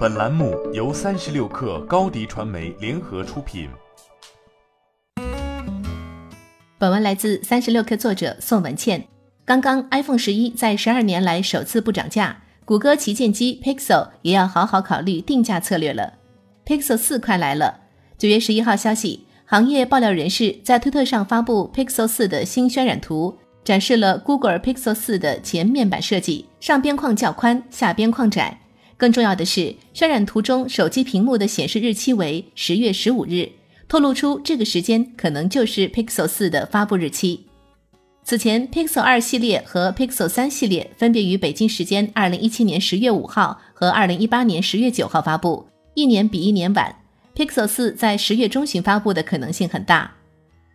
本栏目由三十六氪高低传媒联合出品。本文来自三十六氪作者宋文倩。刚刚 iPhone 十一在十二年来首次不涨价，谷歌旗舰机 Pixel 也要好好考虑定价策略了。Pixel 四快来了！九月十一号消息，行业爆料人士在推特上发布 Pixel 四的新渲染图。展示了 Google Pixel 4的前面板设计，上边框较宽，下边框窄。更重要的是，渲染图中手机屏幕的显示日期为十月十五日，透露出这个时间可能就是 Pixel 4的发布日期。此前，Pixel 2系列和 Pixel 3系列分别于北京时间二零一七年十月五号和二零一八年十月九号发布，一年比一年晚。Pixel 4在十月中旬发布的可能性很大。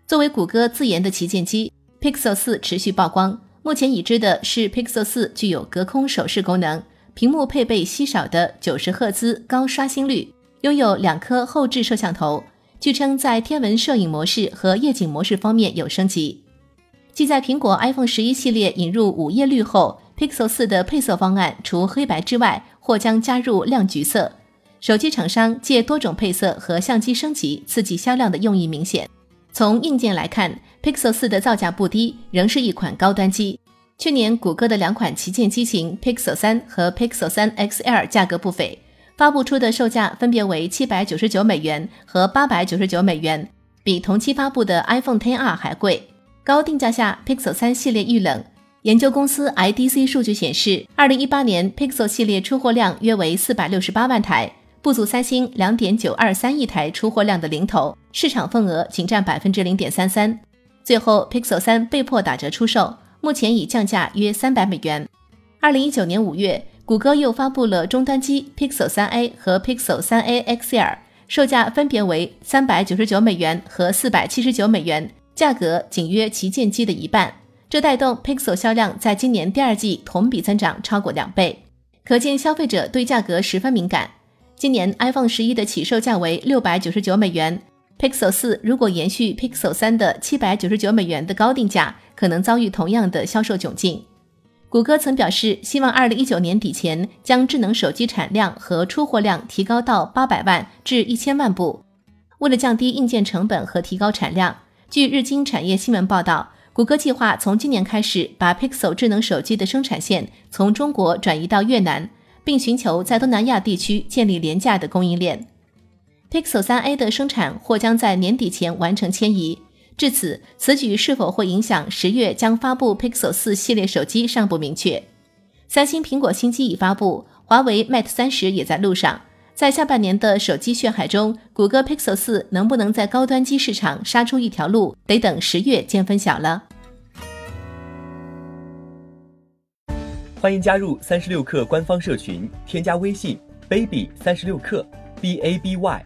作为谷歌自研的旗舰机。Pixel 4持续曝光，目前已知的是 Pixel 4具有隔空手势功能，屏幕配备稀少的九十赫兹高刷新率，拥有两颗后置摄像头。据称在天文摄影模式和夜景模式方面有升级。继在苹果 iPhone 十一系列引入午夜绿后，Pixel 4的配色方案除黑白之外，或将加入亮橘色。手机厂商借多种配色和相机升级刺激销量的用意明显。从硬件来看，Pixel 4的造价不低，仍是一款高端机。去年谷歌的两款旗舰机型 Pixel 3和 Pixel 3 XL 价格不菲，发布出的售价分别为七百九十九美元和八百九十九美元，比同期发布的 iPhone Ten R 还贵。高定价下，Pixel 3系列遇冷。研究公司 IDC 数据显示，二零一八年 Pixel 系列出货量约为四百六十八万台。不足三星两点九二三亿台出货量的零头，市场份额仅占百分之零点三三。最后，Pixel 三被迫打折出售，目前已降价约三百美元。二零一九年五月，谷歌又发布了终端机 Pixel 三 A 和 Pixel 三 A XL，售价分别为三百九十九美元和四百七十九美元，价格仅约旗舰机的一半。这带动 Pixel 销量在今年第二季同比增长超过两倍，可见消费者对价格十分敏感。今年 iPhone 十一的起售价为六百九十九美元，Pixel 四如果延续 Pixel 三的七百九十九美元的高定价，可能遭遇同样的销售窘境。谷歌曾表示，希望二零一九年底前将智能手机产量和出货量提高到八百万至一千万部。为了降低硬件成本和提高产量，据日经产业新闻报道，谷歌计划从今年开始把 Pixel 智能手机的生产线从中国转移到越南。并寻求在东南亚地区建立廉价的供应链。Pixel 3a 的生产或将在年底前完成迁移。至此，此举是否会影响十月将发布 Pixel 4系列手机尚不明确。三星苹果新机已发布，华为 Mate 三十也在路上。在下半年的手机血海中，谷歌 Pixel 4能不能在高端机市场杀出一条路，得等十月见分晓了。欢迎加入三十六氪官方社群，添加微信 baby 三十六氪 b a b y